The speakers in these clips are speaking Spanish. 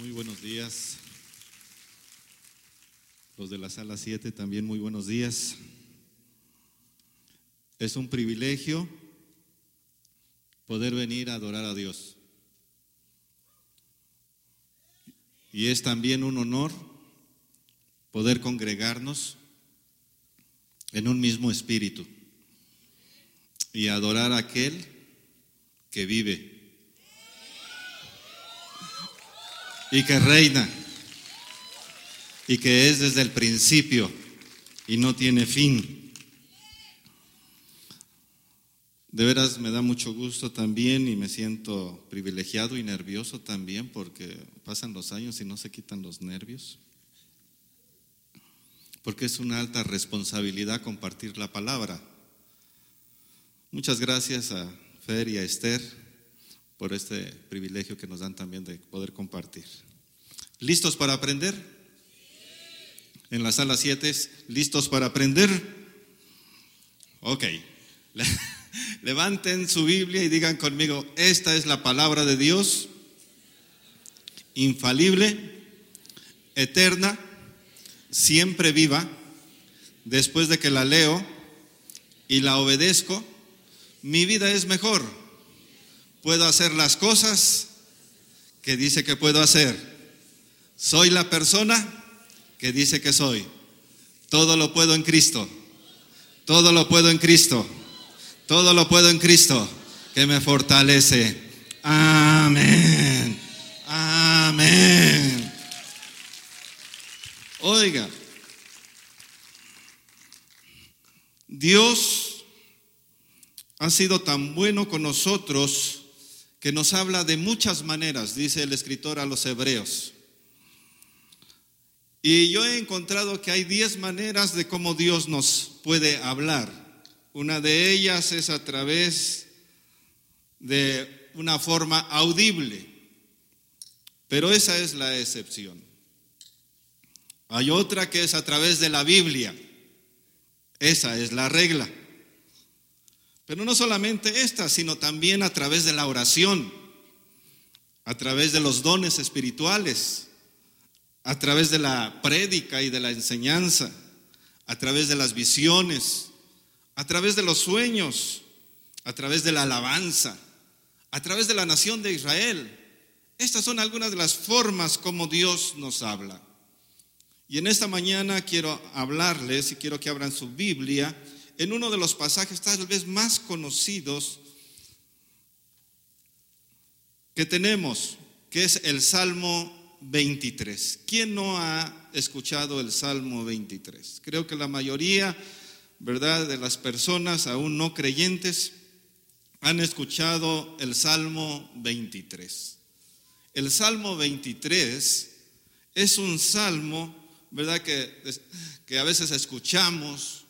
Muy buenos días. Los de la sala 7 también muy buenos días. Es un privilegio poder venir a adorar a Dios. Y es también un honor poder congregarnos en un mismo espíritu y adorar a aquel que vive y que reina y que es desde el principio y no tiene fin. De veras me da mucho gusto también y me siento privilegiado y nervioso también porque pasan los años y no se quitan los nervios. Porque es una alta responsabilidad compartir la palabra. Muchas gracias a Fer y a Esther por este privilegio que nos dan también de poder compartir. ¿Listos para aprender? En la sala 7, ¿listos para aprender? Ok. Levanten su Biblia y digan conmigo, esta es la palabra de Dios, infalible, eterna, siempre viva. Después de que la leo y la obedezco, mi vida es mejor puedo hacer las cosas que dice que puedo hacer. Soy la persona que dice que soy. Todo lo puedo en Cristo. Todo lo puedo en Cristo. Todo lo puedo en Cristo que me fortalece. Amén. Amén. Oiga, Dios ha sido tan bueno con nosotros que nos habla de muchas maneras, dice el escritor a los hebreos. Y yo he encontrado que hay diez maneras de cómo Dios nos puede hablar. Una de ellas es a través de una forma audible, pero esa es la excepción. Hay otra que es a través de la Biblia, esa es la regla. Pero no solamente esta, sino también a través de la oración, a través de los dones espirituales, a través de la prédica y de la enseñanza, a través de las visiones, a través de los sueños, a través de la alabanza, a través de la nación de Israel. Estas son algunas de las formas como Dios nos habla. Y en esta mañana quiero hablarles y quiero que abran su Biblia en uno de los pasajes tal vez más conocidos que tenemos, que es el Salmo 23. ¿Quién no ha escuchado el Salmo 23? Creo que la mayoría, ¿verdad?, de las personas aún no creyentes han escuchado el Salmo 23. El Salmo 23 es un salmo, ¿verdad?, que, que a veces escuchamos,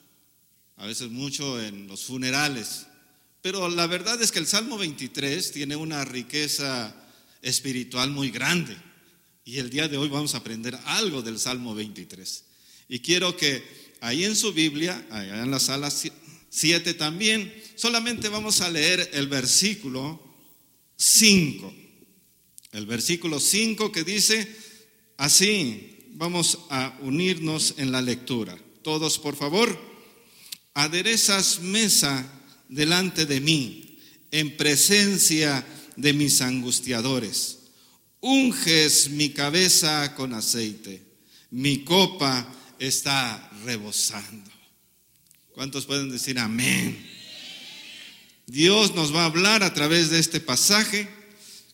a veces mucho en los funerales. Pero la verdad es que el Salmo 23 tiene una riqueza espiritual muy grande. Y el día de hoy vamos a aprender algo del Salmo 23. Y quiero que ahí en su Biblia, allá en la sala 7 también, solamente vamos a leer el versículo 5. El versículo 5 que dice, así, vamos a unirnos en la lectura. Todos, por favor aderezas mesa delante de mí, en presencia de mis angustiadores. Unges mi cabeza con aceite, mi copa está rebosando. ¿Cuántos pueden decir amén? Dios nos va a hablar a través de este pasaje.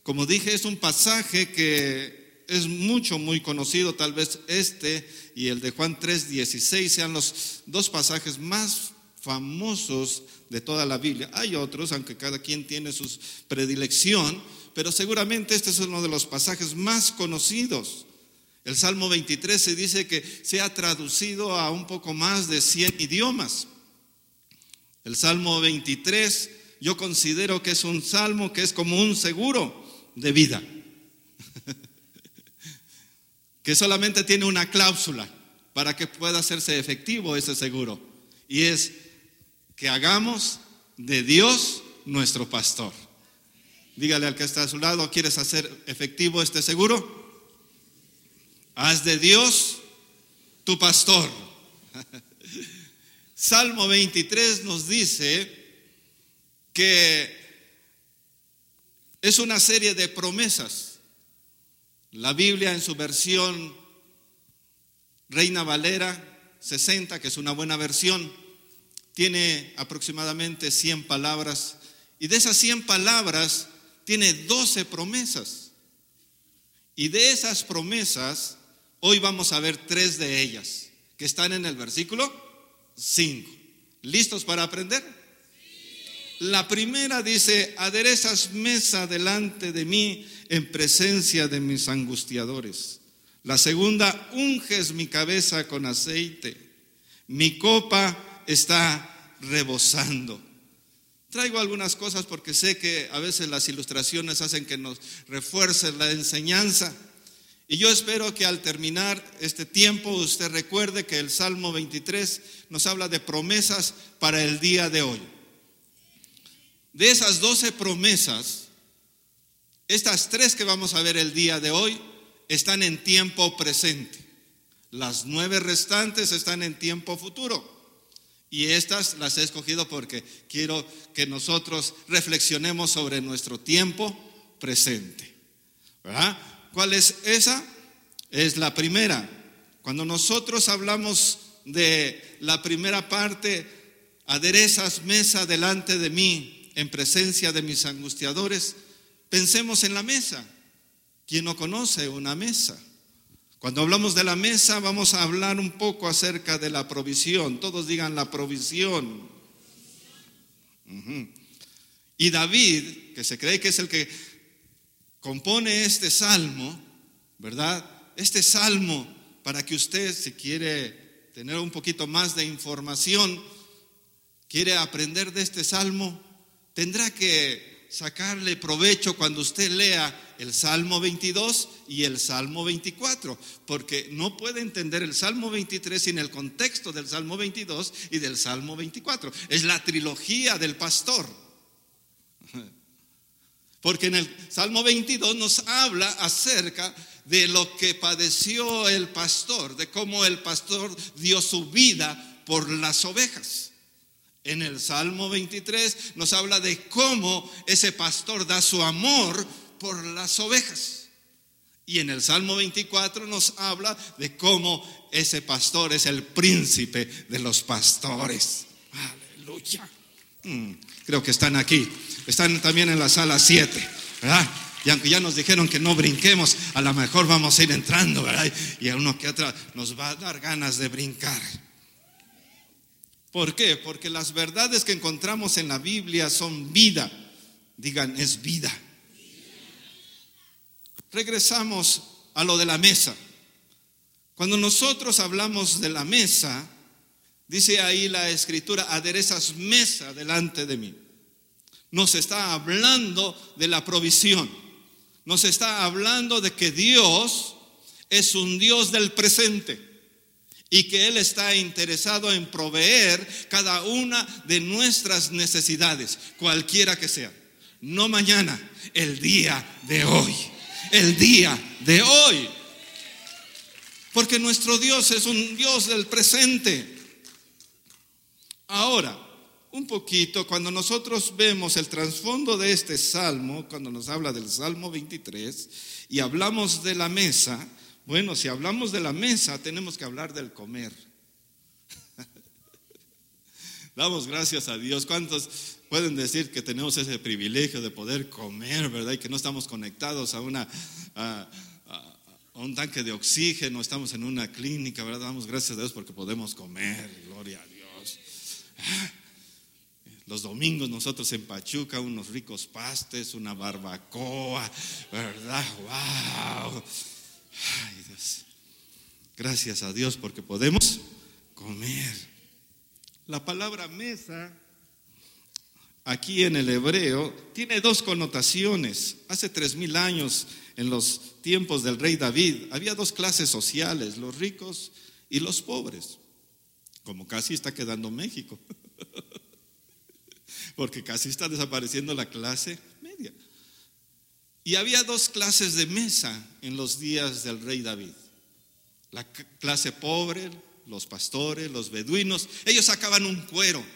Como dije, es un pasaje que es mucho, muy conocido. Tal vez este y el de Juan 3:16 sean los dos pasajes más famosos de toda la Biblia. Hay otros, aunque cada quien tiene su predilección, pero seguramente este es uno de los pasajes más conocidos. El Salmo 23 se dice que se ha traducido a un poco más de 100 idiomas. El Salmo 23 yo considero que es un salmo que es como un seguro de vida que solamente tiene una cláusula para que pueda hacerse efectivo ese seguro. Y es que hagamos de Dios nuestro pastor. Dígale al que está a su lado, ¿quieres hacer efectivo este seguro? haz de Dios tu pastor. Salmo 23 nos dice que es una serie de promesas. La Biblia en su versión Reina Valera 60, que es una buena versión, tiene aproximadamente 100 palabras y de esas 100 palabras tiene 12 promesas. Y de esas promesas, hoy vamos a ver tres de ellas, que están en el versículo 5. ¿Listos para aprender? La primera dice, aderezas mesa delante de mí en presencia de mis angustiadores. La segunda, unges mi cabeza con aceite. Mi copa está rebosando. Traigo algunas cosas porque sé que a veces las ilustraciones hacen que nos refuercen la enseñanza. Y yo espero que al terminar este tiempo usted recuerde que el Salmo 23 nos habla de promesas para el día de hoy. De esas 12 promesas, estas tres que vamos a ver el día de hoy están en tiempo presente. Las nueve restantes están en tiempo futuro. Y estas las he escogido porque quiero que nosotros reflexionemos sobre nuestro tiempo presente. ¿Verdad? ¿Cuál es esa? Es la primera. Cuando nosotros hablamos de la primera parte, aderezas mesa delante de mí en presencia de mis angustiadores, pensemos en la mesa. ¿Quién no conoce una mesa? Cuando hablamos de la mesa vamos a hablar un poco acerca de la provisión. Todos digan la provisión. Y David, que se cree que es el que compone este salmo, ¿verdad? Este salmo, para que usted, si quiere tener un poquito más de información, quiere aprender de este salmo, tendrá que sacarle provecho cuando usted lea el Salmo 22 y el Salmo 24, porque no puede entender el Salmo 23 sin el contexto del Salmo 22 y del Salmo 24. Es la trilogía del pastor. Porque en el Salmo 22 nos habla acerca de lo que padeció el pastor, de cómo el pastor dio su vida por las ovejas. En el Salmo 23 nos habla de cómo ese pastor da su amor por las ovejas. Y en el Salmo 24 nos habla de cómo ese pastor es el príncipe de los pastores. Aleluya. Mm, creo que están aquí. Están también en la sala 7, ¿verdad? Y aunque ya nos dijeron que no brinquemos, a lo mejor vamos a ir entrando, ¿verdad? Y a uno que otro nos va a dar ganas de brincar. ¿Por qué? Porque las verdades que encontramos en la Biblia son vida. Digan, es vida regresamos a lo de la mesa. Cuando nosotros hablamos de la mesa, dice ahí la escritura, aderezas mesa delante de mí. Nos está hablando de la provisión. Nos está hablando de que Dios es un Dios del presente y que Él está interesado en proveer cada una de nuestras necesidades, cualquiera que sea. No mañana, el día de hoy el día de hoy. Porque nuestro Dios es un Dios del presente. Ahora, un poquito, cuando nosotros vemos el trasfondo de este salmo, cuando nos habla del Salmo 23, y hablamos de la mesa, bueno, si hablamos de la mesa, tenemos que hablar del comer. Damos gracias a Dios. ¿Cuántos pueden decir que tenemos ese privilegio de poder comer, verdad? Y que no estamos conectados a, una, a, un tanque de oxígeno, estamos en una clínica, ¿verdad? Damos gracias a Dios porque podemos comer, gloria a Dios. Los domingos nosotros en Pachuca, unos ricos pastes, una barbacoa, ¿verdad? ¡Wow! Gracias a Dios porque podemos comer. La palabra mesa aquí en el hebreo tiene dos connotaciones. Hace tres mil años, en los tiempos del rey David, había dos clases sociales, los ricos y los pobres, como casi está quedando México, porque casi está desapareciendo la clase media. Y había dos clases de mesa en los días del rey David. La clase pobre, los pastores, los beduinos, ellos sacaban un cuero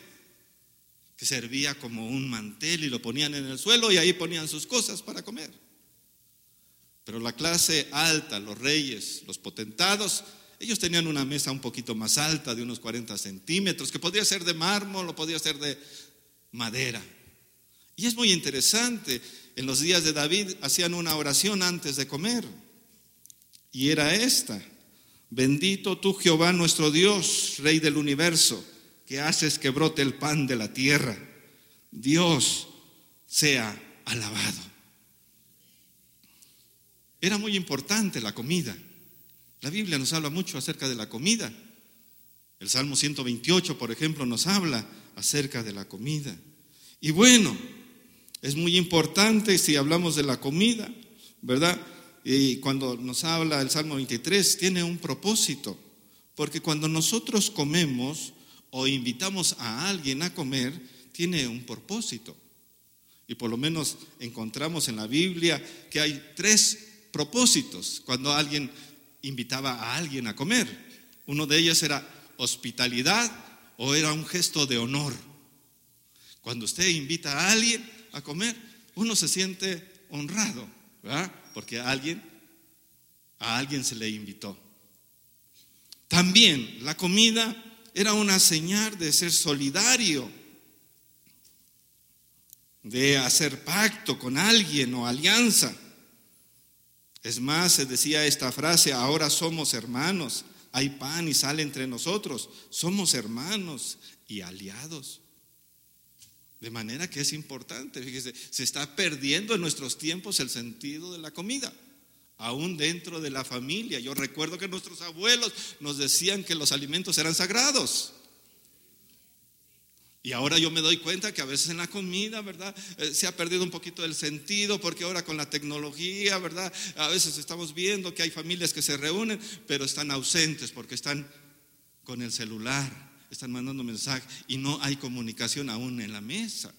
que servía como un mantel y lo ponían en el suelo y ahí ponían sus cosas para comer. Pero la clase alta, los reyes, los potentados, ellos tenían una mesa un poquito más alta, de unos 40 centímetros, que podía ser de mármol o podía ser de madera. Y es muy interesante, en los días de David hacían una oración antes de comer. Y era esta, bendito tú Jehová nuestro Dios, Rey del universo que haces que brote el pan de la tierra. Dios sea alabado. Era muy importante la comida. La Biblia nos habla mucho acerca de la comida. El Salmo 128, por ejemplo, nos habla acerca de la comida. Y bueno, es muy importante si hablamos de la comida, ¿verdad? Y cuando nos habla el Salmo 23, tiene un propósito. Porque cuando nosotros comemos, o invitamos a alguien a comer, tiene un propósito. Y por lo menos encontramos en la Biblia que hay tres propósitos cuando alguien invitaba a alguien a comer. Uno de ellos era hospitalidad o era un gesto de honor. Cuando usted invita a alguien a comer, uno se siente honrado, ¿verdad? Porque a alguien, a alguien se le invitó. También la comida era una señal de ser solidario, de hacer pacto con alguien o alianza. Es más, se decía esta frase, ahora somos hermanos, hay pan y sal entre nosotros, somos hermanos y aliados. De manera que es importante, fíjese, se está perdiendo en nuestros tiempos el sentido de la comida aún dentro de la familia. Yo recuerdo que nuestros abuelos nos decían que los alimentos eran sagrados. Y ahora yo me doy cuenta que a veces en la comida, ¿verdad? Eh, se ha perdido un poquito el sentido porque ahora con la tecnología, ¿verdad? A veces estamos viendo que hay familias que se reúnen, pero están ausentes porque están con el celular, están mandando mensajes y no hay comunicación aún en la mesa.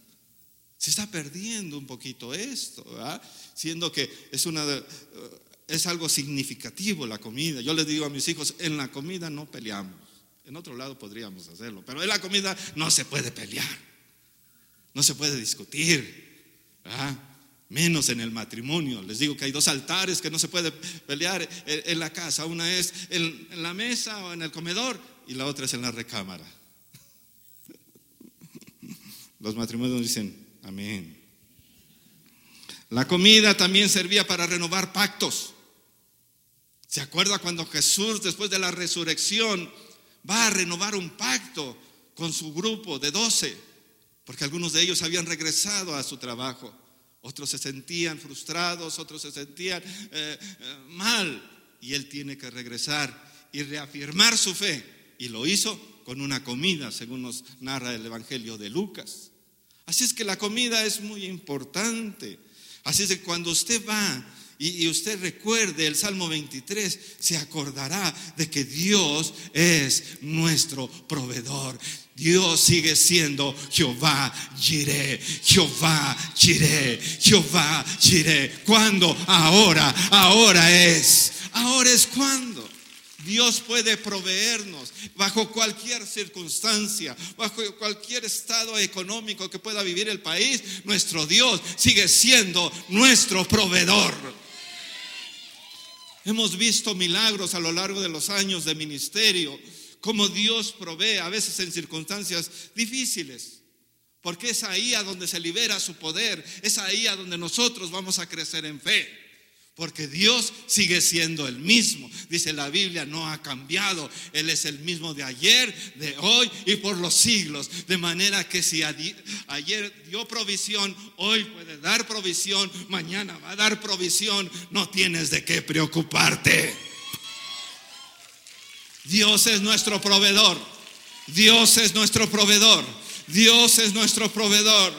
Se está perdiendo un poquito esto. Siendo que es una de, es algo significativo la comida. Yo les digo a mis hijos, en la comida no peleamos. En otro lado podríamos hacerlo, pero en la comida no se puede pelear. No se puede discutir. Menos en el matrimonio. Les digo que hay dos altares que no se puede pelear en la casa. Una es en la mesa o en el comedor y la otra es en la recámara. Los matrimonios dicen, amén. La comida también servía para renovar pactos. ¿Se acuerda cuando Jesús, después de la resurrección, va a renovar un pacto con su grupo de doce? Porque algunos de ellos habían regresado a su trabajo. Otros se sentían frustrados, otros se sentían eh, eh, mal. Y él tiene que regresar y reafirmar su fe. Y lo hizo con una comida, según nos narra el Evangelio de Lucas. Así es que la comida es muy importante. Así es que cuando usted va y, usted recuerde el Salmo 23, se acordará de que Dios es nuestro proveedor. Dios sigue siendo Jehová Jireh, Jehová Jireh, Jehová Jireh. ¿Cuándo? Ahora, ahora es. Ahora es cuando. Dios puede proveernos bajo cualquier circunstancia, bajo cualquier estado económico que pueda vivir el país. Nuestro Dios sigue siendo nuestro proveedor. Hemos visto milagros a lo largo de los años de ministerio, como Dios provee a veces en circunstancias difíciles, porque es ahí a donde se libera su poder, es ahí a donde nosotros vamos a crecer en fe. Porque Dios sigue siendo el mismo. Dice la Biblia, no ha cambiado. Él es el mismo de ayer, de hoy y por los siglos. De manera que si ayer dio provisión, hoy puede dar provisión, mañana va a dar provisión. No tienes de qué preocuparte. Dios es nuestro proveedor. Dios es nuestro proveedor. Dios es nuestro proveedor.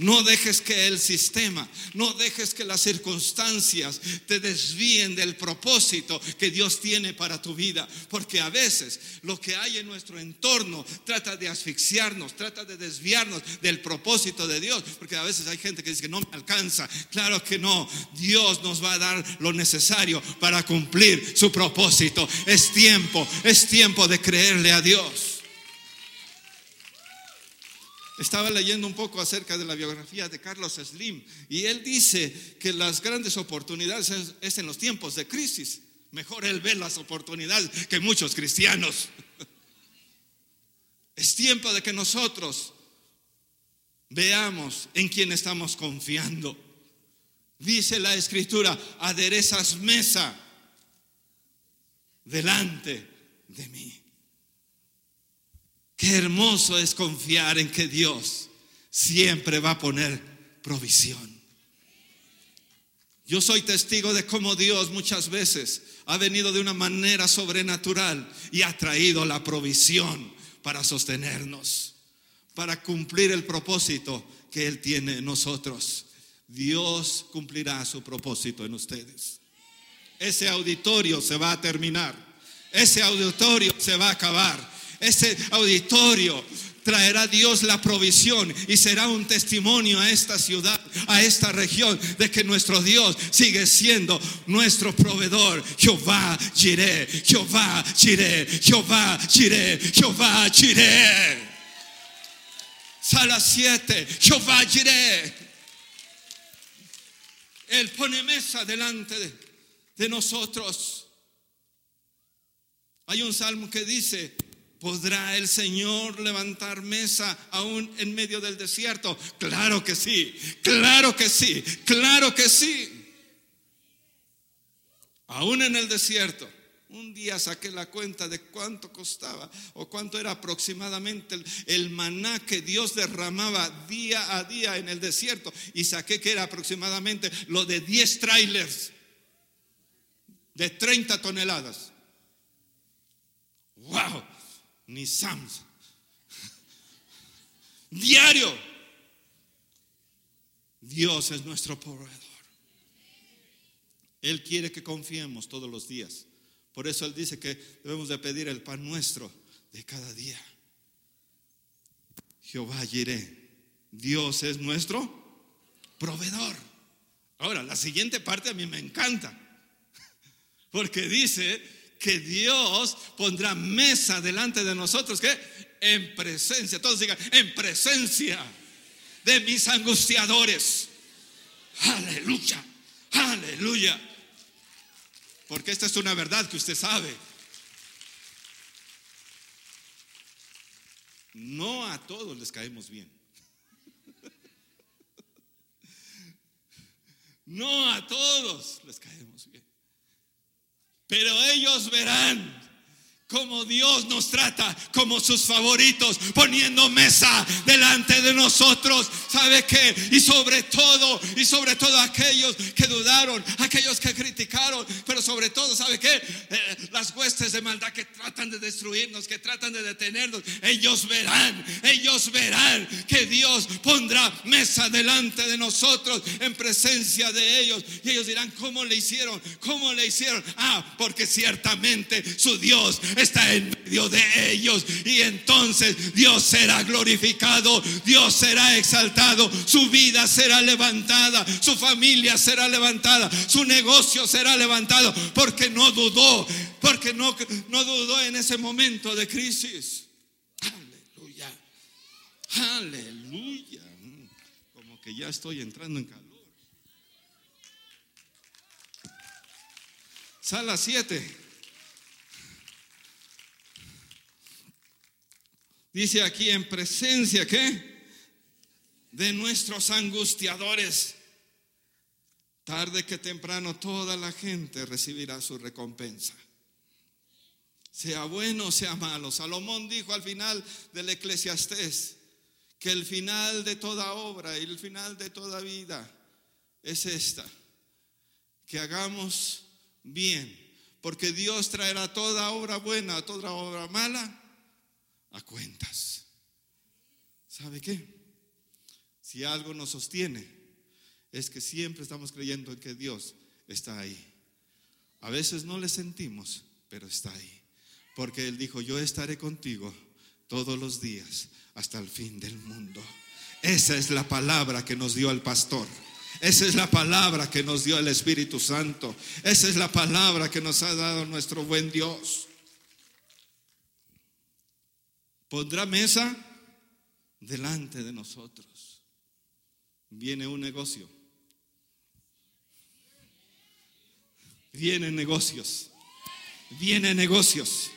No dejes que el sistema, no dejes que las circunstancias te desvíen del propósito que Dios tiene para tu vida. Porque a veces lo que hay en nuestro entorno trata de asfixiarnos, trata de desviarnos del propósito de Dios. Porque a veces hay gente que dice que no me alcanza. Claro que no. Dios nos va a dar lo necesario para cumplir su propósito. Es tiempo, es tiempo de creerle a Dios. Estaba leyendo un poco acerca de la biografía de Carlos Slim y él dice que las grandes oportunidades es, en los tiempos de crisis. Mejor él ve las oportunidades que muchos cristianos. Es tiempo de que nosotros veamos en quién estamos confiando. Dice la escritura, aderezas mesa delante de mí. Qué hermoso es confiar en que Dios siempre va a poner provisión. Yo soy testigo de cómo Dios muchas veces ha venido de una manera sobrenatural y ha traído la provisión para sostenernos, para cumplir el propósito que Él tiene en nosotros. Dios cumplirá su propósito en ustedes. Ese auditorio se va a terminar. Ese auditorio se va a acabar ese auditorio traerá Dios la provisión y será un testimonio a esta ciudad, a esta región, de que nuestro Dios sigue siendo nuestro proveedor. Jehová Jireh, Jehová Jireh, Jehová Jireh, Jehová Jireh. Sala 7, Jehová Jireh. Él pone mesa delante de, de nosotros. Hay un salmo que dice, ¿Podrá el Señor levantar mesa aún en medio del desierto? Claro que sí, claro que sí, claro que sí. Aún en el desierto. Un día saqué la cuenta de cuánto costaba o cuánto era aproximadamente el, maná que Dios derramaba día a día en el desierto y saqué que era aproximadamente lo de 10 trailers de 30 toneladas. ¡Wow! Ni Sams. Diario. Dios es nuestro proveedor. Él quiere que confiemos todos los días. Por eso Él dice que debemos de pedir el pan nuestro de cada día. Jehová. Dios es nuestro proveedor. Ahora, la siguiente parte a mí me encanta. Porque dice que Dios pondrá mesa delante de nosotros, que en presencia, todos digan, en presencia de mis angustiadores. Aleluya, aleluya. Porque esta es una verdad que usted sabe. No a todos les caemos bien. No a todos les caemos bien. Pero ellos verán como Dios nos trata como sus favoritos, poniendo mesa delante de nosotros. ¿Sabe qué? Y sobre todo, y sobre todo aquellos que dudaron, aquellos que criticaron, pero sobre todo, ¿sabe qué? Eh, las huestes de maldad que tratan de destruirnos, que tratan de detenernos, ellos verán, ellos verán que Dios pondrá mesa delante de nosotros en presencia de ellos. Y ellos dirán, ¿cómo le hicieron? ¿Cómo le hicieron? Ah, porque ciertamente su Dios está en medio de ellos y entonces Dios será glorificado, Dios será exaltado, su vida será levantada, su familia será levantada, su negocio será levantado porque no dudó, porque no, no dudó en ese momento de crisis. Aleluya, aleluya. Como que ya estoy entrando en calor. Sala 7. Dice aquí en presencia, ¿qué? De nuestros angustiadores. Tarde que temprano toda la gente recibirá su recompensa. Sea bueno sea malo. Salomón dijo al final del Eclesiastés que el final de toda obra y el final de toda vida es esta. Que hagamos bien. Porque Dios traerá toda obra buena, toda obra mala a cuentas. ¿Sabe qué? Si algo nos sostiene, es que siempre estamos creyendo en que Dios está ahí. A veces no le sentimos, pero está ahí. Porque Él dijo, yo estaré contigo todos los días hasta el fin del mundo. Esa es la palabra que nos dio el pastor. Esa es la palabra que nos dio el Espíritu Santo. Esa es la palabra que nos ha dado nuestro buen Dios. Pondrá mesa delante de nosotros. Viene un negocio. Vienen negocios. Vienen negocios.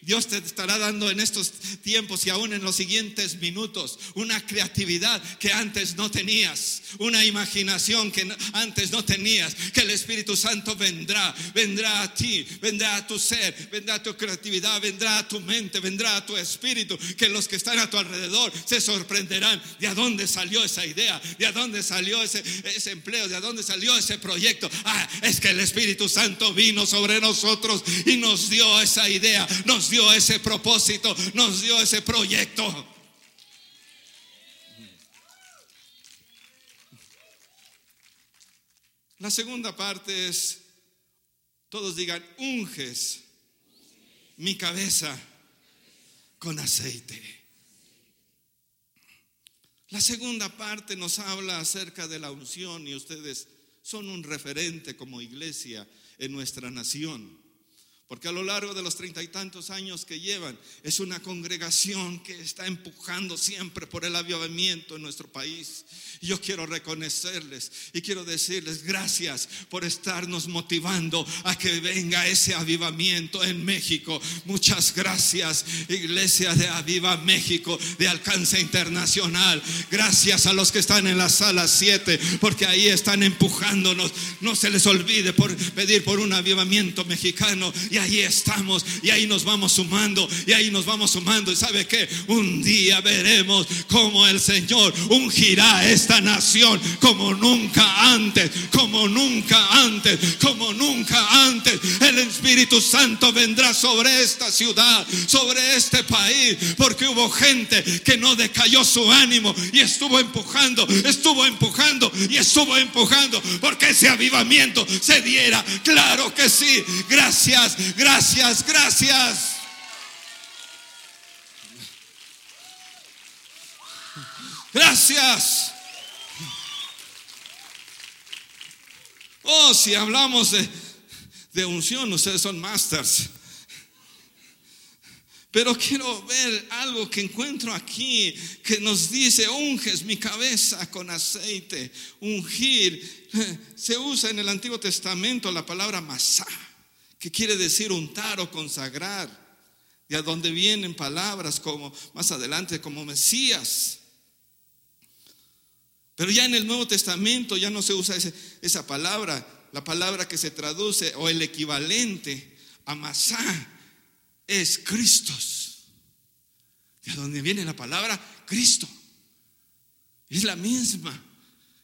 Dios te estará dando en estos tiempos y aún en los siguientes minutos una creatividad que antes no tenías, una imaginación que antes no tenías, que el Espíritu Santo vendrá, vendrá a ti, vendrá a tu ser, vendrá a tu creatividad, vendrá a tu mente, vendrá a tu espíritu, que los que están a tu alrededor se sorprenderán. De dónde salió esa idea, de a dónde salió ese, empleo, de dónde salió ese proyecto. Ah, es que el Espíritu Santo vino sobre nosotros y nos dio esa idea, dio ese propósito, nos dio ese proyecto. La segunda parte es, todos digan, unges mi cabeza con aceite. La segunda parte nos habla acerca de la unción y ustedes son un referente como iglesia en nuestra nación. Porque a lo largo de los treinta y tantos años que llevan, es una congregación que está empujando siempre por el avivamiento en nuestro país. Y yo quiero reconocerles y quiero decirles gracias por estarnos motivando a que venga ese avivamiento en México. Muchas gracias, Iglesia de Aviva México, de alcance internacional. Gracias a los que están en la sala 7, porque ahí están empujándonos. No se les olvide por pedir por un avivamiento mexicano. Ahí estamos, y ahí nos vamos sumando, y ahí nos vamos sumando. Y sabe que un día veremos cómo el Señor ungirá esta nación como nunca antes, como nunca antes, como nunca Espíritu Santo vendrá sobre esta ciudad, sobre este país, porque hubo gente que no decayó su ánimo y estuvo empujando, estuvo empujando y estuvo empujando, porque ese avivamiento se diera. Claro que sí. Gracias, gracias, gracias. Gracias. Oh, si hablamos de, de unción, ustedes son masters. Pero quiero ver algo que encuentro aquí que nos dice, unges mi cabeza con aceite. Ungir. Se usa en el Antiguo Testamento la palabra masá, que quiere decir untar o consagrar. De a donde vienen palabras como más adelante como Mesías. Pero ya en el Nuevo Testamento ya no se usa esa palabra, la palabra que se traduce o el equivalente a masá es Cristo. De donde viene la palabra Cristo. Es la misma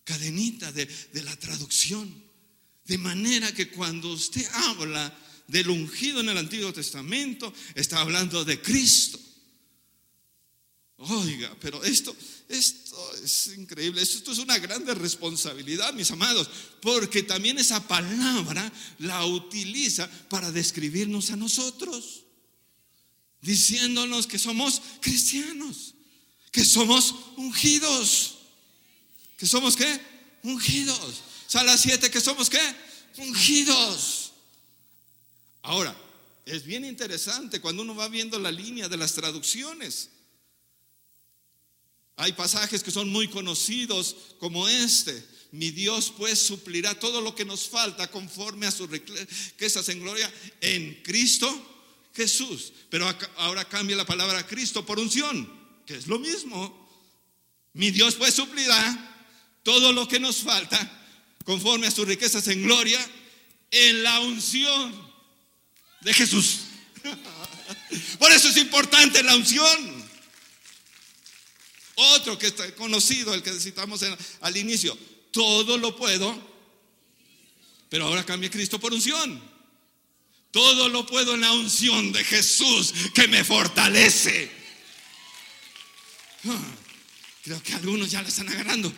cadenita de, de la traducción. De manera que cuando usted habla del ungido en el Antiguo Testamento, está hablando de Cristo. Oiga, pero esto, es increíble, esto es una grande responsabilidad, mis amados, porque también esa palabra la utiliza para describirnos a nosotros diciéndonos que somos cristianos, que somos ungidos. ¿Que somos qué? Ungidos. Sala 7, que somos qué? Ungidos. Ahora, es bien interesante cuando uno va viendo la línea de las traducciones. Hay pasajes que son muy conocidos como este. Mi Dios pues suplirá todo lo que nos falta conforme a sus riquezas en gloria en Cristo Jesús. Pero ahora cambia la palabra Cristo por unción, que es lo mismo. Mi Dios pues suplirá todo lo que nos falta conforme a sus riquezas en gloria en la unción de Jesús. Por eso es importante la unción. Otro que está conocido, el que citamos al inicio, todo lo puedo, pero ahora cambia Cristo por unción. Todo lo puedo en la unción de Jesús que me fortalece. Creo que algunos ya la están agarrando.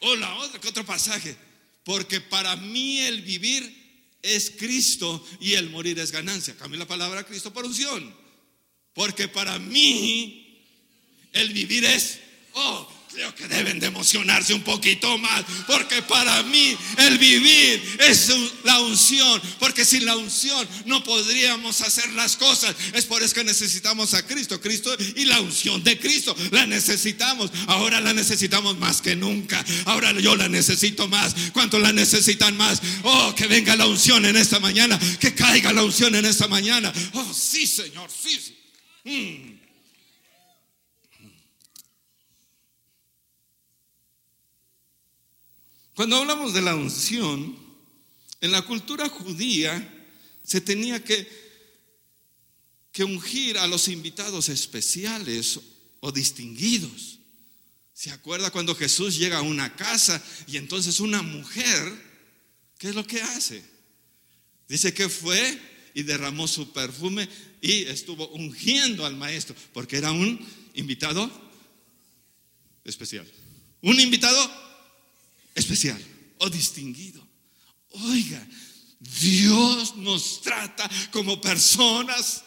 O la otra, que otro pasaje. Porque para mí el vivir es Cristo y el morir es ganancia. Cambia la palabra Cristo por unción. Porque para mí el vivir es, oh, creo que deben de emocionarse un poquito más, porque para mí el vivir es la unción, porque sin la unción no podríamos hacer las cosas. Es por eso que necesitamos a Cristo, Cristo y la unción de Cristo, la necesitamos. Ahora la necesitamos más que nunca. Ahora yo la necesito más. ¿Cuánto la necesitan más? Oh, que venga la unción en esta mañana, que caiga la unción en esta mañana. Oh, sí, Señor, sí. Mm. Cuando hablamos de la unción, en la cultura judía se tenía que, que ungir a los invitados especiales o distinguidos. ¿Se acuerda cuando Jesús llega a una casa y entonces una mujer, ¿qué es lo que hace? Dice que fue y derramó su perfume y estuvo ungiendo al maestro, porque era un invitado especial. Un invitado especial o distinguido. Oiga, Dios nos trata como personas.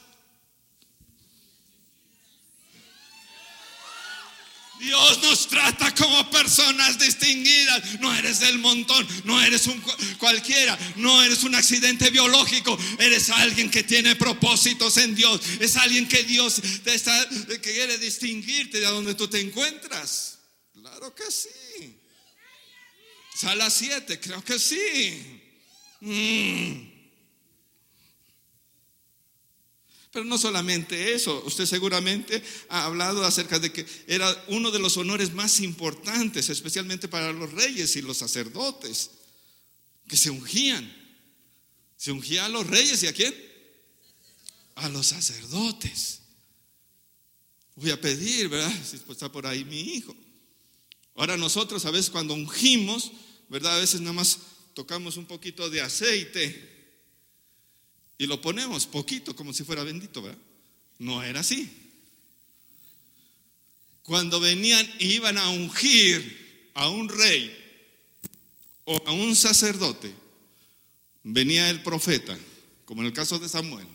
Dios nos trata como personas distinguidas. No eres del montón, no eres un cualquiera, no eres un accidente biológico. Eres alguien que tiene propósitos en Dios. Es alguien que Dios te está, que quiere distinguirte de donde tú te encuentras. Claro que sí. Sala 7, creo que sí. Mm. Pero no solamente eso, usted seguramente ha hablado acerca de que era uno de los honores más importantes, especialmente para los reyes y los sacerdotes, que se ungían. Se ungía a los reyes y a quién? A los sacerdotes. Voy a pedir, ¿verdad? Si está por ahí mi hijo. Ahora nosotros a veces cuando ungimos, ¿verdad? A veces nada más tocamos un poquito de aceite y lo ponemos poquito como si fuera bendito, ¿verdad? No era así. Cuando venían y iban a ungir a un rey o a un sacerdote, venía el profeta, como en el caso de Samuel,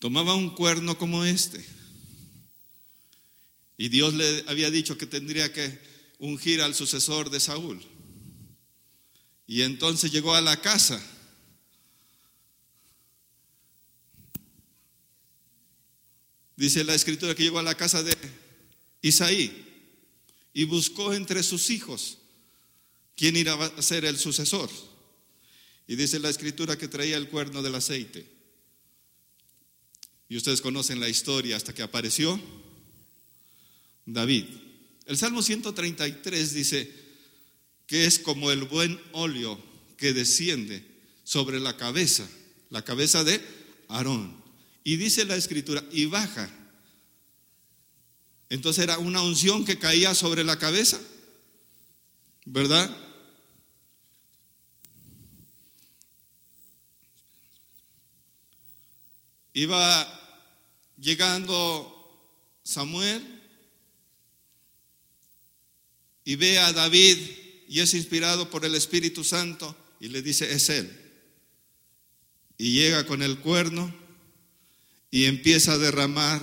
tomaba un cuerno como este. Y Dios le había dicho que tendría que ungir al sucesor de Saúl. Y entonces llegó a la casa. Dice la escritura que llegó a la casa de Isaí y buscó entre sus hijos quién iba a ser el sucesor. Y dice la escritura que traía el cuerno del aceite. Y ustedes conocen la historia hasta que apareció David. El Salmo 133 dice que es como el buen óleo que desciende sobre la cabeza, la cabeza de Aarón. Y dice la escritura, y baja. Entonces era una unción que caía sobre la cabeza, ¿verdad? Iba llegando Samuel y ve a David y es inspirado por el Espíritu Santo y le dice, es él. Y llega con el cuerno y empieza a derramar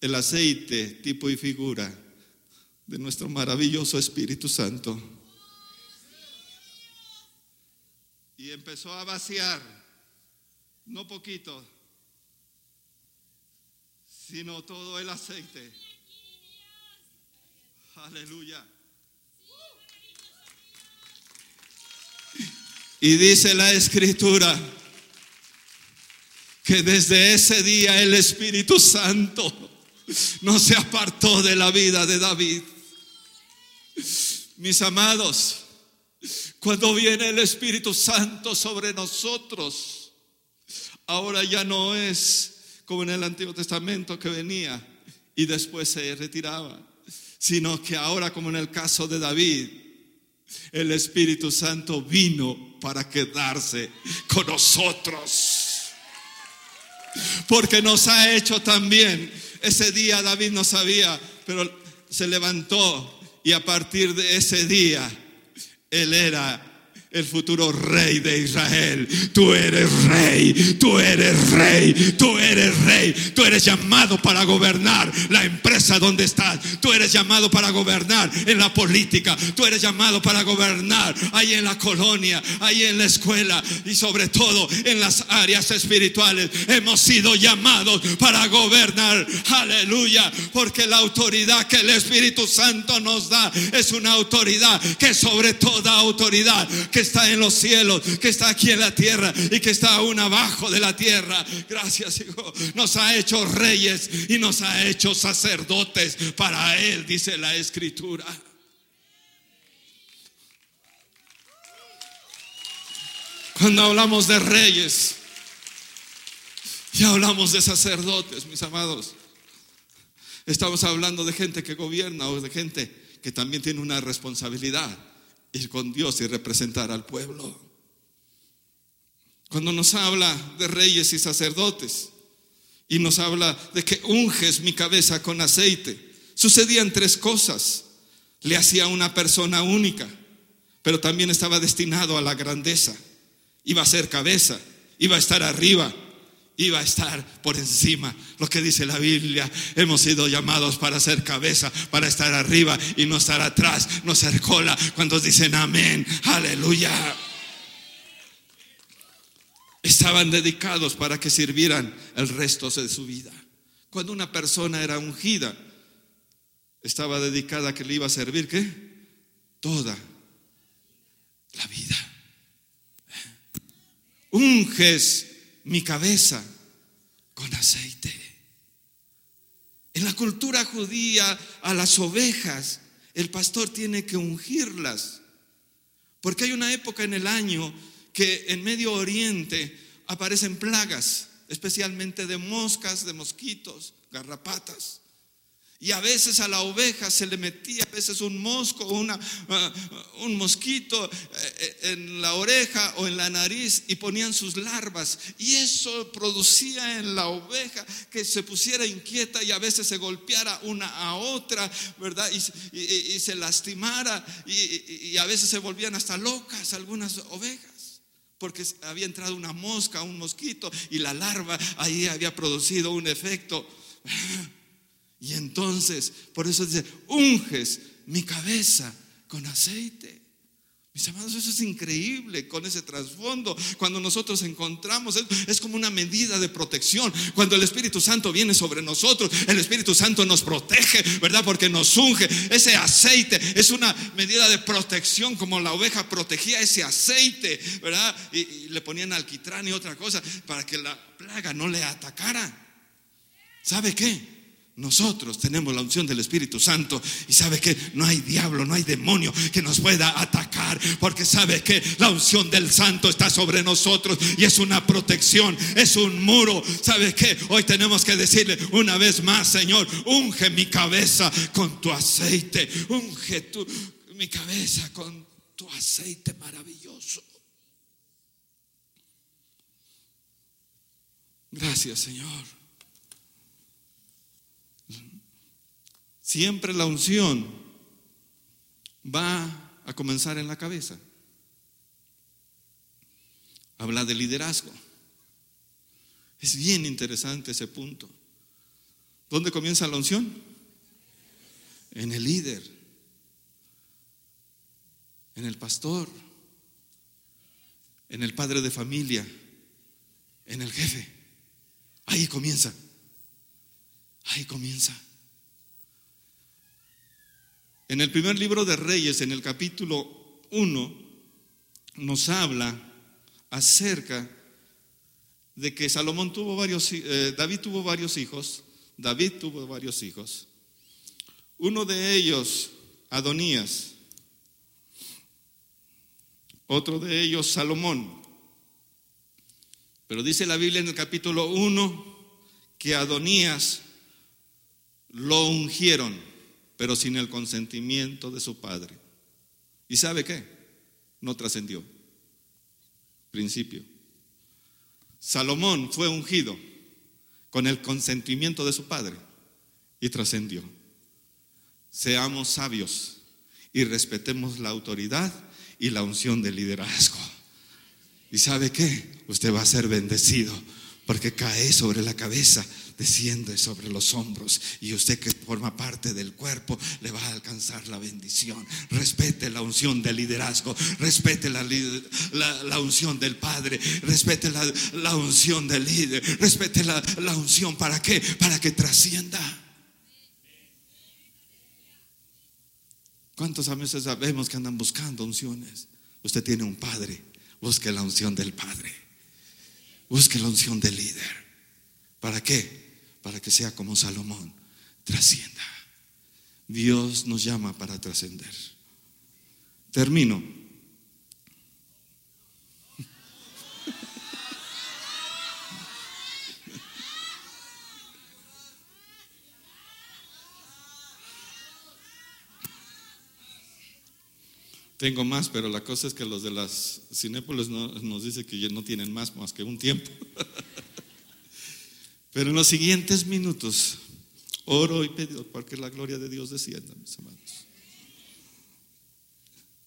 el aceite, tipo y figura de nuestro maravilloso Espíritu Santo. Y empezó a vaciar, no poquito, sino todo el aceite. Aleluya. Y dice la escritura que desde ese día el Espíritu Santo no se apartó de la vida de David. Mis amados, cuando viene el Espíritu Santo sobre nosotros, ahora ya no es como en el Antiguo Testamento que venía y después se retiraba, sino que ahora como en el caso de David, el Espíritu Santo vino para quedarse con nosotros. Porque nos ha hecho también Ese día David no sabía, pero se levantó y a partir de ese día él era el futuro rey de Israel. Tú eres rey, tú eres rey, tú eres rey. Tú eres llamado para gobernar la empresa donde estás. Tú eres llamado para gobernar en la política. Tú eres llamado para gobernar ahí en la colonia, ahí en la escuela y sobre todo en las áreas espirituales. Hemos sido llamados para gobernar. Aleluya. Porque la autoridad que el Espíritu Santo nos da es una autoridad que sobre toda autoridad que está en los cielos, que está aquí en la tierra y que está aún abajo de la tierra. Gracias, Hijo. Nos ha hecho reyes y nos ha hecho sacerdotes para Él, dice la Escritura. Cuando hablamos de reyes y hablamos de sacerdotes, mis amados, estamos hablando de gente que gobierna o de gente que también tiene una responsabilidad ir con Dios y representar al pueblo. Cuando nos habla de reyes y sacerdotes y nos habla de que unges mi cabeza con aceite, sucedían tres cosas. Le hacía una persona única, pero también estaba destinado a la grandeza. Iba a ser cabeza, iba a estar arriba, iba a estar por encima. Lo que dice la Biblia, hemos sido llamados para ser cabeza, para estar arriba y no estar atrás, no ser cola. Cuando dicen amén, aleluya. Estaban dedicados para que sirvieran el resto de su vida. Cuando una persona era ungida, estaba dedicada a que le iba a servir, ¿qué? Toda la vida. Unges mi cabeza con aceite. En la cultura judía, a las ovejas, el pastor tiene que ungirlas. Porque hay una época en el año que en Medio Oriente aparecen plagas, especialmente de moscas, de mosquitos, garrapatas. Y a veces a la oveja se le metía a veces un mosco, una, uh, un mosquito eh, en la oreja o en la nariz y ponían sus larvas. Y eso producía en la oveja que se pusiera inquieta y a veces se golpeara una a otra, ¿verdad? Y, se lastimara y, y a veces se volvían hasta locas algunas ovejas porque había entrado una mosca, un mosquito y la larva ahí había producido un efecto. Y entonces, por eso dice, unges mi cabeza con aceite. Mis amados, eso es increíble con ese trasfondo. Cuando nosotros encontramos, es, como una medida de protección. Cuando el Espíritu Santo viene sobre nosotros, el Espíritu Santo nos protege, ¿verdad? Porque nos unge. Ese aceite es una medida de protección, como la oveja protegía ese aceite, ¿verdad? Y, y le ponían alquitrán y otra cosa para que la plaga no le atacara. ¿Sabe qué? Nosotros tenemos la unción del Espíritu Santo y sabe que no hay diablo, no hay demonio que nos pueda atacar porque sabe que la unción del Santo está sobre nosotros y es una protección, es un muro. ¿Sabe que Hoy tenemos que decirle una vez más, Señor, unge mi cabeza con tu aceite, unge tu, mi cabeza con tu aceite maravilloso. Gracias, Señor. Siempre la unción va a comenzar en la cabeza. Habla de liderazgo. Es bien interesante ese punto. ¿Dónde comienza la unción? En el líder, en el pastor, en el padre de familia, en el jefe. Ahí comienza. Ahí comienza. En el primer libro de Reyes, en el capítulo 1, nos habla acerca de que Salomón tuvo varios, eh, David tuvo varios hijos, David tuvo varios hijos. Uno de ellos, Adonías, otro de ellos, Salomón. Pero dice la Biblia en el capítulo 1 que Adonías lo ungieron pero sin el consentimiento de su padre. ¿Y sabe qué? No trascendió. Principio. Salomón fue ungido con el consentimiento de su padre, y trascendió. Seamos sabios y respetemos la autoridad y la unción del liderazgo. ¿Y sabe qué? Usted va a ser bendecido porque cae sobre la cabeza, desciende sobre los hombros y usted que forma parte del cuerpo le va a alcanzar la bendición. Respete la unción del liderazgo, respete la, la, unción del Padre, respete la, la, unción del líder, respete la, unción para qué? Para que trascienda. ¿Cuántos a veces sabemos que andan buscando unciones? Usted tiene un Padre Busque la unción del Padre. Busque la unción del líder. ¿Para qué? Para que sea como Salomón, trascienda. Dios nos llama para trascender. Termino. Tengo más, pero la cosa es que los de las Cinépolis nos dice que no tienen más más que un tiempo. pero en los siguientes minutos oro y pido para que la gloria de Dios descienda, mis amados.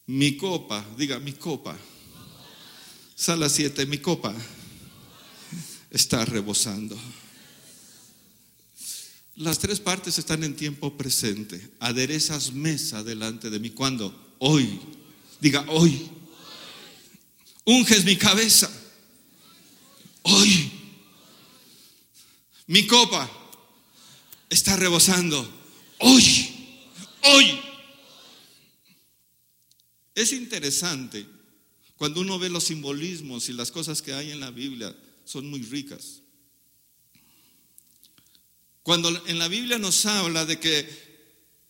Mi copa, diga mi copa. Sala 7, mi copa está rebosando. Las tres partes están en tiempo presente. Aderezas mesa delante de mí. ¿Cuándo? Hoy Diga, hoy. Unges mi cabeza. Hoy. Mi copa está rebosando. Hoy. Hoy. Es interesante cuando uno ve los simbolismos y las cosas que hay en la Biblia, son muy ricas. Cuando en la Biblia nos habla de que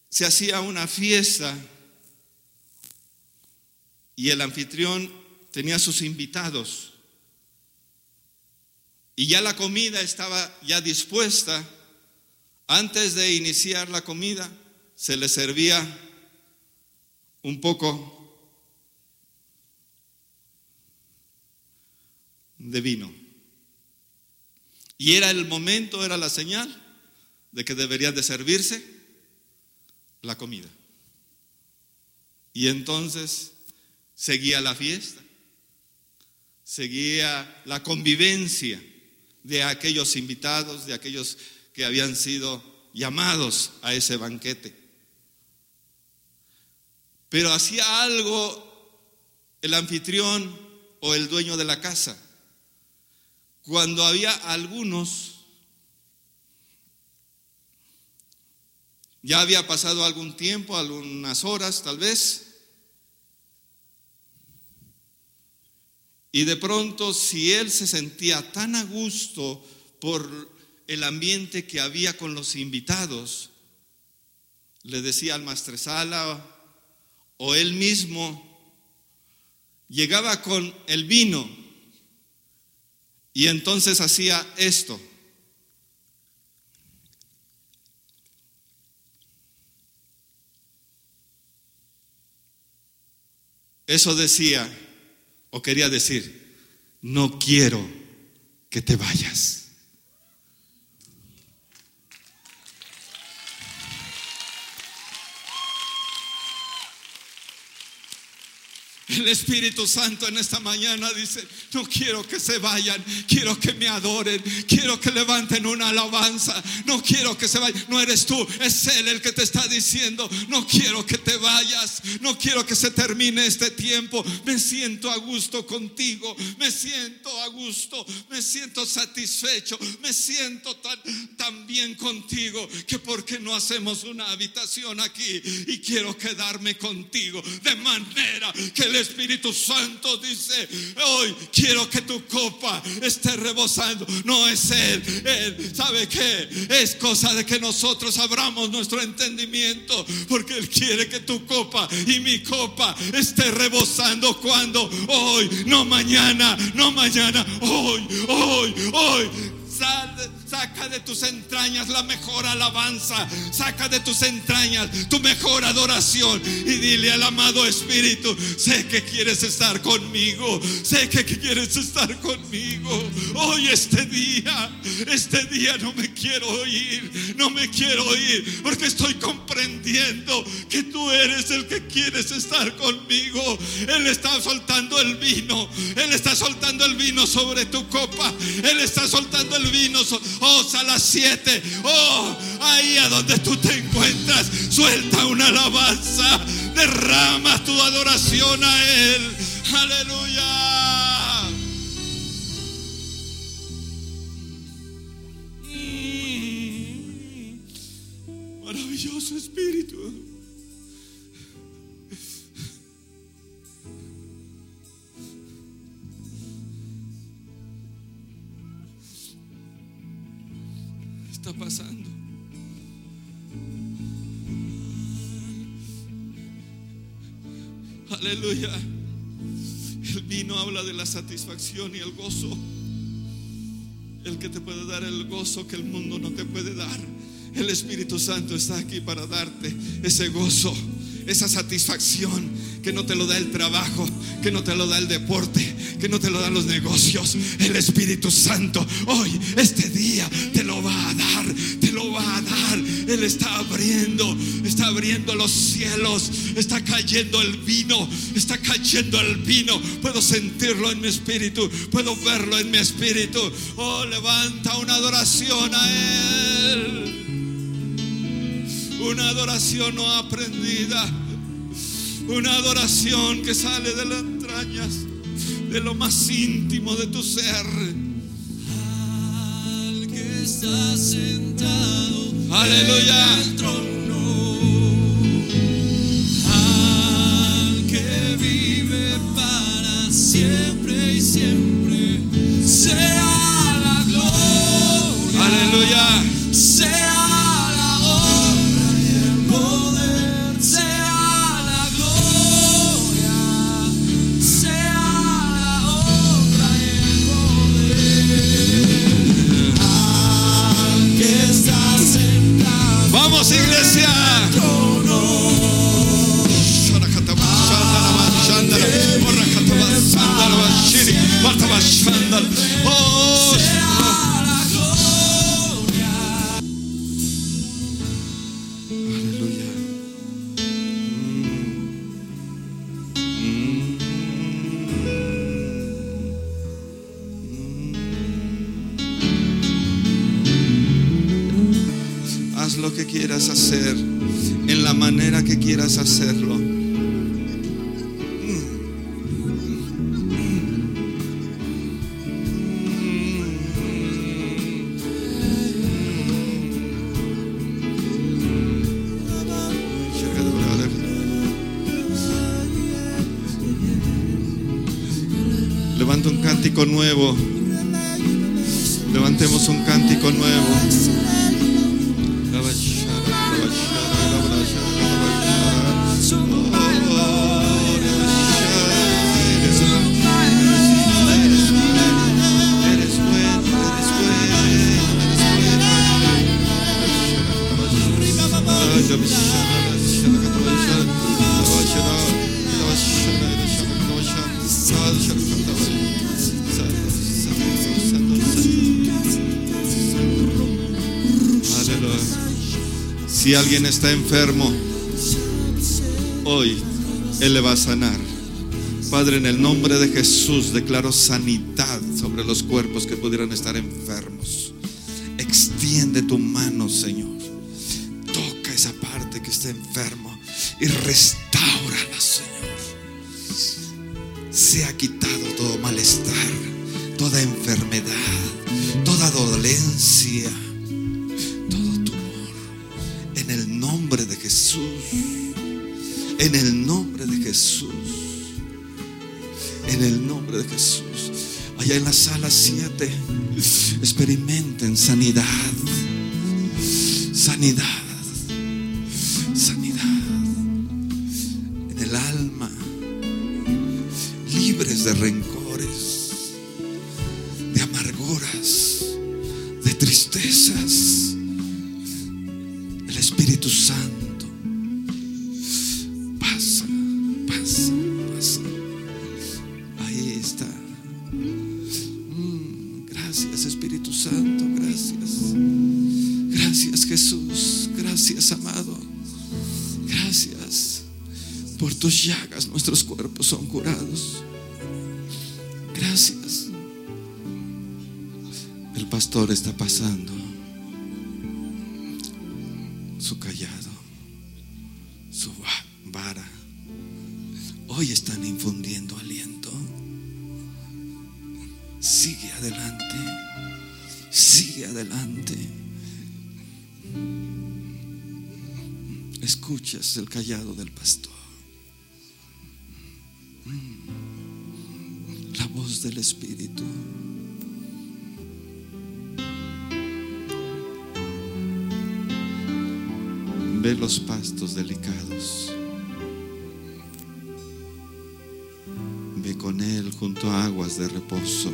se hacía una fiesta y el anfitrión tenía sus invitados. Y ya la comida estaba ya dispuesta. Antes de iniciar la comida, se le servía un poco de vino. Y era el momento, era la señal de que debería de servirse la comida. Y entonces seguía la fiesta, seguía la convivencia de aquellos invitados, de aquellos que habían sido llamados a ese banquete. Pero hacía algo el anfitrión o el dueño de la casa. Cuando había algunos, ya había pasado algún tiempo, algunas horas tal vez, Y de pronto, si él se sentía tan a gusto por el ambiente que había con los invitados, le decía al maestresala o él mismo llegaba con el vino y entonces hacía esto. Eso decía, o quería decir, no quiero que te vayas. El Espíritu Santo en esta mañana dice, no quiero que se vayan, quiero que me adoren, quiero que levanten una alabanza, no quiero que se vayan, no eres tú, es Él el que te está diciendo, no quiero que te vayas, no quiero que se termine este tiempo, me siento a gusto contigo, me siento a gusto, me siento satisfecho, me siento tan, bien contigo, que porque no hacemos una habitación aquí y quiero quedarme contigo, de manera que el Espíritu Santo dice, hoy quiero que tu copa esté rebosando. No es Él, Él, ¿sabe qué? Es cosa de que nosotros abramos nuestro entendimiento, porque Él quiere que tu copa y mi copa esté rebosando cuando hoy, no mañana, no mañana, hoy, hoy, hoy. Sal Saca de tus entrañas la mejor alabanza. Saca de tus entrañas tu mejor adoración. Y dile al amado Espíritu, sé que quieres estar conmigo. Sé que quieres estar conmigo. Hoy este día, este día no me quiero oír. No me quiero oír porque estoy comprendiendo que tú eres el que quieres estar conmigo. Él está soltando el vino. Él está soltando el vino sobre tu copa. Él está soltando el vino. Oh, a las siete. Oh, ahí a donde tú te encuentras. Suelta una alabanza. Derrama tu adoración a Él. Aleluya. Mm. Maravilloso Espíritu. Aleluya. El vino habla de la satisfacción y el gozo. El que te puede dar el gozo que el mundo no te puede dar. El Espíritu Santo está aquí para darte ese gozo, esa satisfacción que no te lo da el trabajo, que no te lo da el deporte, que no te lo dan los negocios. El Espíritu Santo hoy, este día, te lo va a dar, te lo va a dar. Él está abriendo, está abriendo los cielos, está cayendo el vino, está cayendo el vino. Puedo sentirlo en mi espíritu, puedo verlo en mi espíritu. Oh, levanta una adoración a Él. Una adoración no aprendida una adoración que sale de las entrañas, de lo más íntimo de tu ser. Al que está sentado Aleluya. en el trono, al que vive para siempre y siempre, Haz lo que quieras hacer en la manera que quieras hacerlo. Alguien está enfermo, hoy Él le va a sanar. Padre, en el nombre de Jesús declaro sanidad sobre los cuerpos que pudieran estar enfermos. Extiende tu mano, Señor. Toca esa parte que está enfermo y restáurala, En el nombre de Jesús. En el nombre de Jesús. Allá en la sala 7, experimenten sanidad. Sanidad. Está pasando su callado, su va- vara. Hoy están infundiendo aliento. Sigue adelante. Sigue adelante. Escuchas el callado del pastor. Los pastos delicados. Ve con Él junto a aguas de reposo.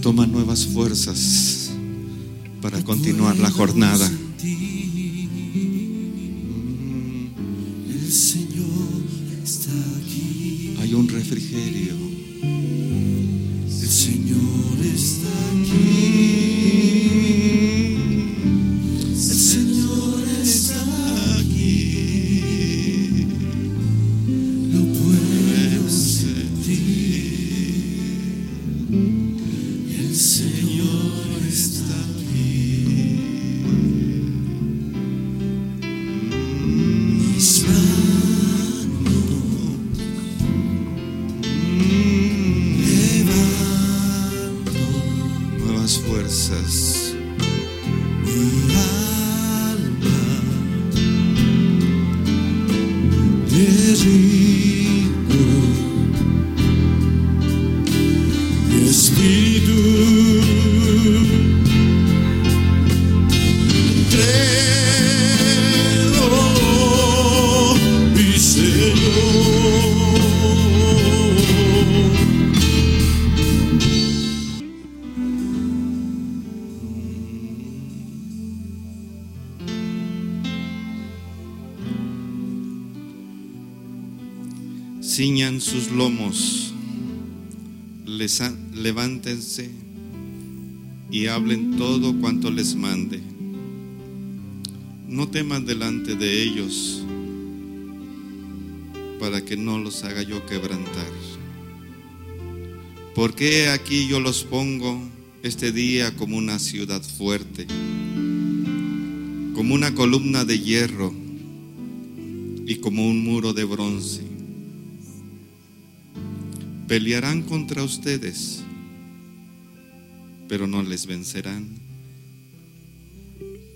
Toma nuevas fuerzas para continuar la jornada. El Señor está aquí. Hay un refrigerio. El Señor está aquí. Y hablen todo cuanto les mande. No teman delante de ellos para que no los haga yo quebrantar. Porque aquí yo los pongo este día como una ciudad fuerte, como una columna de hierro y como un muro de bronce. Pelearán contra ustedes, pero no les vencerán,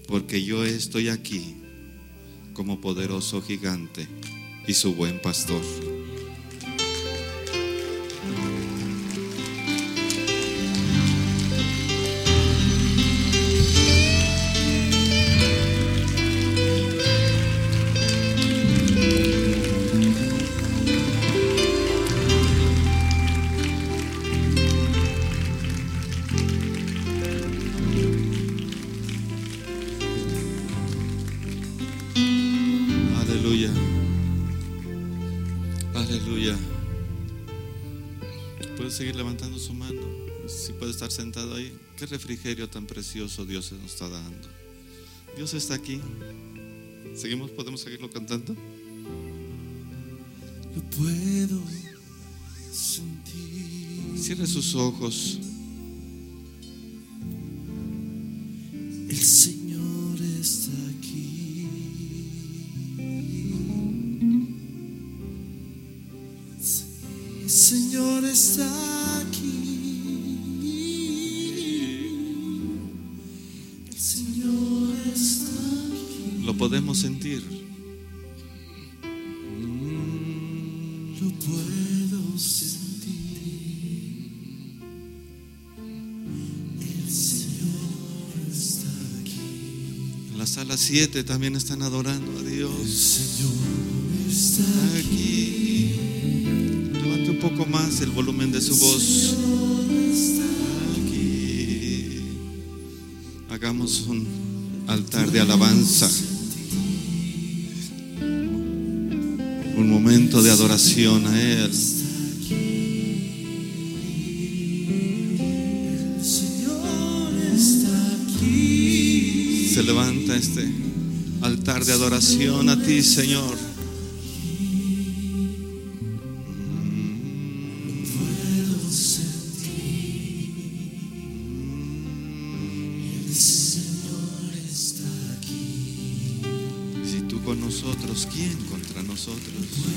porque yo estoy aquí como poderoso gigante y su buen pastor. Qué refrigerio tan precioso Dios nos está dando. Dios está aquí. Seguimos, podemos seguirlo cantando. Lo puedo sentir. Cierre sus ojos. El Señor está aquí. El Señor está aquí. Podemos sentir. Lo puedo sentir. El Señor está aquí. En la sala 7 también están adorando a El Dios. Señor está Está aquí. Levante un poco más el volumen de su voz. Aquí. Hagamos un altar de alabanza. Momento de adoración a Él. Se levanta este altar de adoración a ti, Señor. Si tú con nosotros, ¿quién contra nosotros?